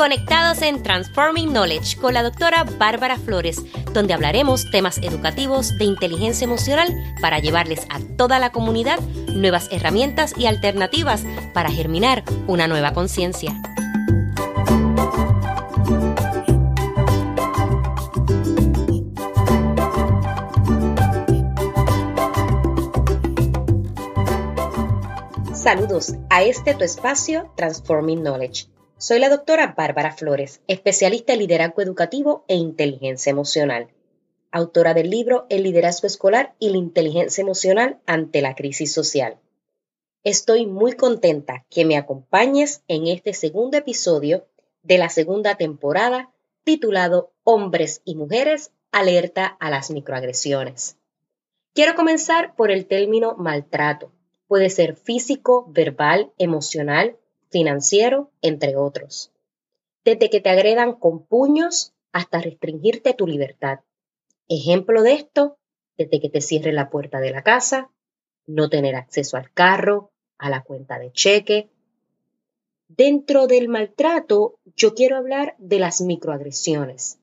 conectados en Transforming Knowledge con la doctora Bárbara Flores, donde hablaremos temas educativos de inteligencia emocional para llevarles a toda la comunidad nuevas herramientas y alternativas para germinar una nueva conciencia. Saludos a este tu espacio Transforming Knowledge soy la doctora Bárbara Flores, especialista en liderazgo educativo e inteligencia emocional, autora del libro El liderazgo escolar y la inteligencia emocional ante la crisis social. Estoy muy contenta que me acompañes en este segundo episodio de la segunda temporada titulado Hombres y Mujeres alerta a las microagresiones. Quiero comenzar por el término maltrato. Puede ser físico, verbal, emocional, financiero, entre otros. Desde que te agredan con puños hasta restringirte tu libertad. Ejemplo de esto, desde que te cierre la puerta de la casa, no tener acceso al carro, a la cuenta de cheque. Dentro del maltrato, yo quiero hablar de las microagresiones,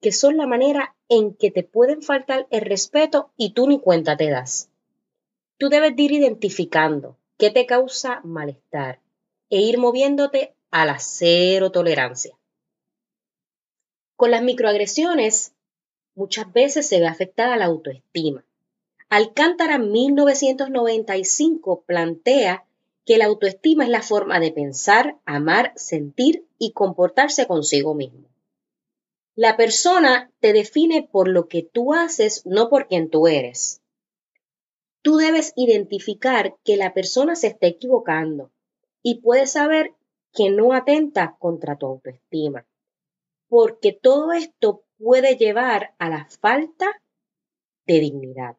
que son la manera en que te pueden faltar el respeto y tú ni cuenta te das. Tú debes ir identificando qué te causa malestar, e ir moviéndote a la cero tolerancia. Con las microagresiones, muchas veces se ve afectada la autoestima. Alcántara 1995 plantea que la autoestima es la forma de pensar, amar, sentir y comportarse consigo mismo. La persona te define por lo que tú haces, no por quien tú eres. Tú debes identificar que la persona se está equivocando, y puedes saber que no atenta contra tu autoestima, porque todo esto puede llevar a la falta de dignidad.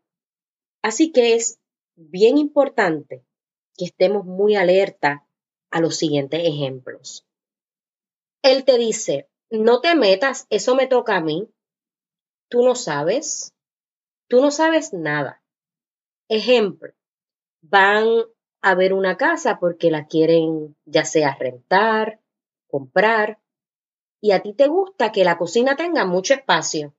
Así que es bien importante que estemos muy alerta a los siguientes ejemplos. Él te dice, no te metas, eso me toca a mí. Tú no sabes, tú no sabes nada. Ejemplo, van a ver una casa porque la quieren ya sea rentar, comprar, y a ti te gusta que la cocina tenga mucho espacio.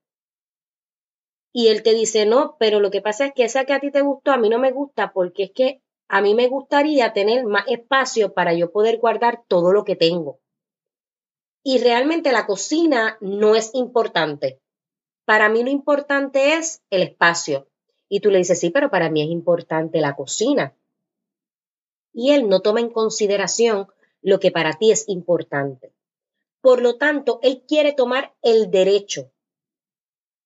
Y él te dice, no, pero lo que pasa es que esa que a ti te gustó, a mí no me gusta porque es que a mí me gustaría tener más espacio para yo poder guardar todo lo que tengo. Y realmente la cocina no es importante. Para mí lo importante es el espacio. Y tú le dices, sí, pero para mí es importante la cocina y él no toma en consideración lo que para ti es importante. Por lo tanto, él quiere tomar el derecho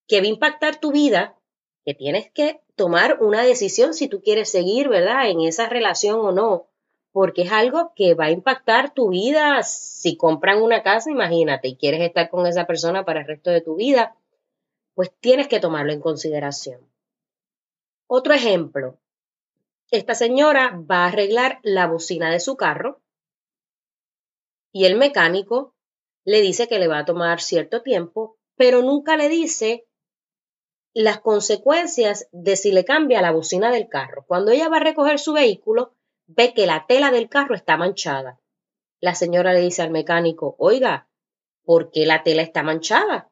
que va a impactar tu vida, que tienes que tomar una decisión si tú quieres seguir, ¿verdad?, en esa relación o no, porque es algo que va a impactar tu vida. Si compran una casa, imagínate, y quieres estar con esa persona para el resto de tu vida, pues tienes que tomarlo en consideración. Otro ejemplo, esta señora va a arreglar la bocina de su carro y el mecánico le dice que le va a tomar cierto tiempo, pero nunca le dice las consecuencias de si le cambia la bocina del carro. Cuando ella va a recoger su vehículo, ve que la tela del carro está manchada. La señora le dice al mecánico, oiga, ¿por qué la tela está manchada?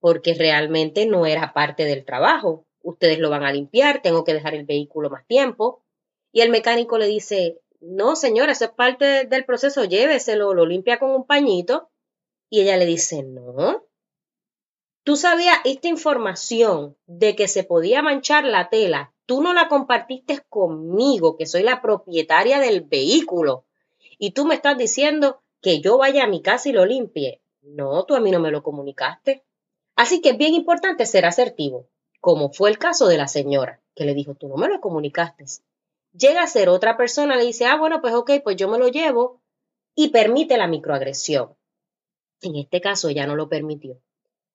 Porque realmente no era parte del trabajo ustedes lo van a limpiar, tengo que dejar el vehículo más tiempo. Y el mecánico le dice, no, señora, eso es parte del proceso, lléveselo, lo limpia con un pañito. Y ella le dice, no. Tú sabías esta información de que se podía manchar la tela, tú no la compartiste conmigo, que soy la propietaria del vehículo. Y tú me estás diciendo que yo vaya a mi casa y lo limpie. No, tú a mí no me lo comunicaste. Así que es bien importante ser asertivo como fue el caso de la señora, que le dijo, tú no me lo comunicaste. Llega a ser otra persona, le dice, ah, bueno, pues ok, pues yo me lo llevo y permite la microagresión. En este caso ella no lo permitió.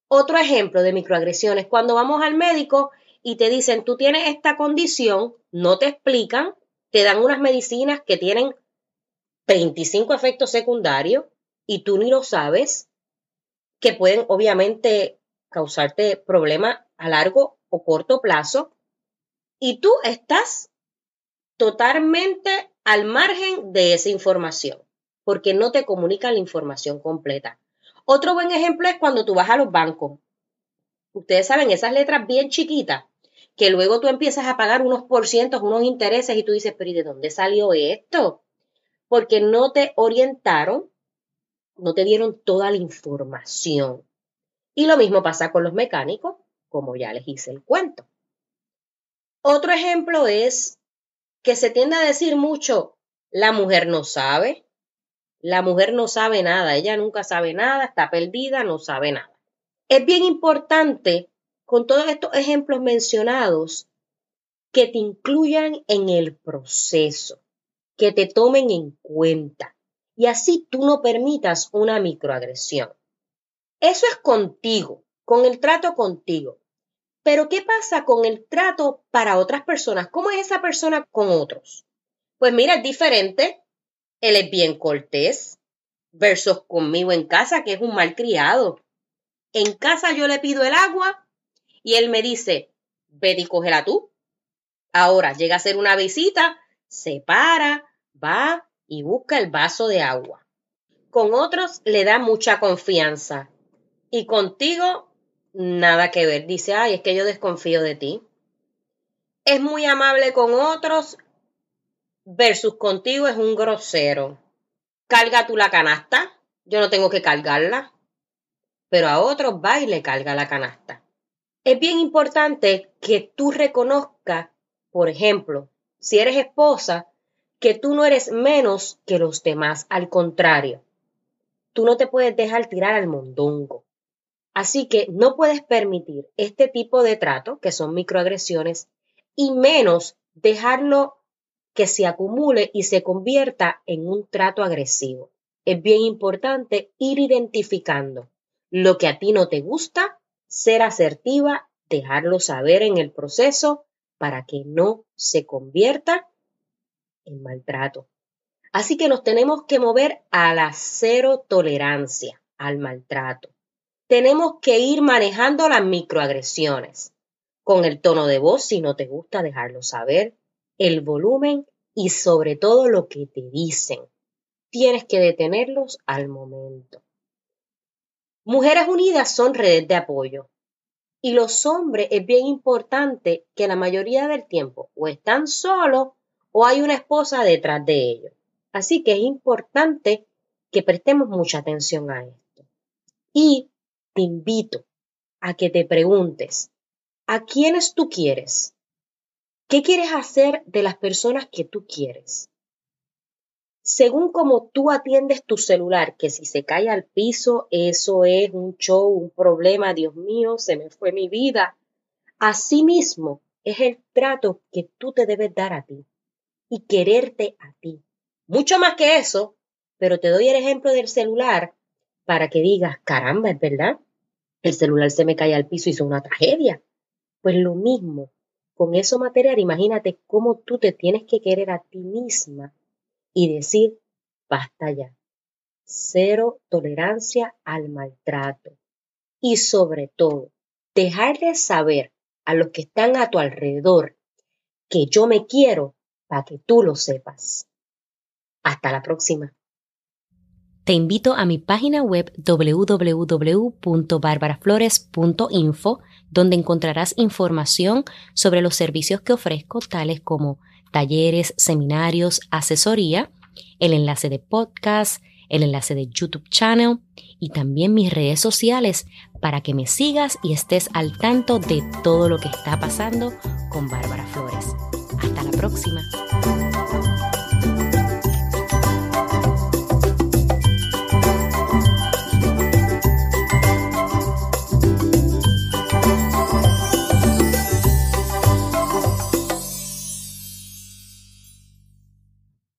Otro ejemplo de microagresiones, cuando vamos al médico y te dicen, tú tienes esta condición, no te explican, te dan unas medicinas que tienen 25 efectos secundarios y tú ni lo sabes, que pueden obviamente causarte problemas a largo o corto plazo y tú estás totalmente al margen de esa información. porque no te comunican la información completa. Otro buen ejemplo es cuando tú vas a los bancos. Ustedes saben, esas letras bien chiquitas, que luego tú empiezas a pagar unos por cientos, unos intereses y tú dices, pero ¿y de dónde salió esto? Porque no te orientaron, no te dieron toda la información. Y lo mismo pasa con los mecánicos, como ya les hice el cuento. Otro ejemplo es que se tiende a decir mucho, la mujer no sabe, la mujer no sabe nada, ella nunca sabe nada, está perdida, no sabe nada. Es bien importante, con todos estos ejemplos mencionados, que te incluyan en el proceso, que te tomen en cuenta y así tú no permitas una microagresión. Eso es contigo, con el trato contigo. Pero ¿qué pasa con el trato para otras personas? ¿Cómo es esa persona con otros? Pues mira, es diferente. Él es bien cortés versus conmigo en casa, que es un mal criado. En casa yo le pido el agua y él me dice, vete y cógela tú. Ahora llega a hacer una visita, se para, va y busca el vaso de agua. Con otros le da mucha confianza y contigo nada que ver. Dice, ay, es que yo desconfío de ti. Es muy amable con otros versus contigo es un grosero. Carga tú la canasta, yo no tengo que cargarla, pero a otros va y le carga la canasta. Es bien importante que tú reconozcas, por ejemplo, si eres esposa, que tú no eres menos que los demás, al contrario. Tú no te puedes dejar tirar al mondongo. Así que no puedes permitir este tipo de trato, que son microagresiones, y menos dejarlo que se acumule y se convierta en un trato agresivo. Es bien importante ir identificando lo que a ti no te gusta, ser asertiva, dejarlo saber en el proceso para que no se convierta en maltrato. Así que nos tenemos que mover a la cero tolerancia al maltrato tenemos que ir manejando las microagresiones, con el tono de voz si no te gusta dejarlo saber, el volumen y sobre todo lo que te dicen. Tienes que detenerlos al momento. Mujeres Unidas son redes de apoyo. Y los hombres es bien importante que la mayoría del tiempo o están solos o hay una esposa detrás de ellos. Así que es importante que prestemos mucha atención a esto. Y te invito a que te preguntes, ¿a quiénes tú quieres? ¿Qué quieres hacer de las personas que tú quieres? Según como tú atiendes tu celular, que si se cae al piso, eso es un show, un problema, Dios mío, se me fue mi vida. Asimismo, es el trato que tú te debes dar a ti y quererte a ti. Mucho más que eso, pero te doy el ejemplo del celular para que digas, caramba, es verdad, el celular se me cae al piso y es una tragedia. Pues lo mismo, con eso material, imagínate cómo tú te tienes que querer a ti misma y decir, basta ya. Cero tolerancia al maltrato. Y sobre todo, dejarles saber a los que están a tu alrededor que yo me quiero para que tú lo sepas. Hasta la próxima. Te invito a mi página web www.barbaraflores.info, donde encontrarás información sobre los servicios que ofrezco, tales como talleres, seminarios, asesoría, el enlace de podcast, el enlace de YouTube channel y también mis redes sociales para que me sigas y estés al tanto de todo lo que está pasando con Bárbara Flores. Hasta la próxima.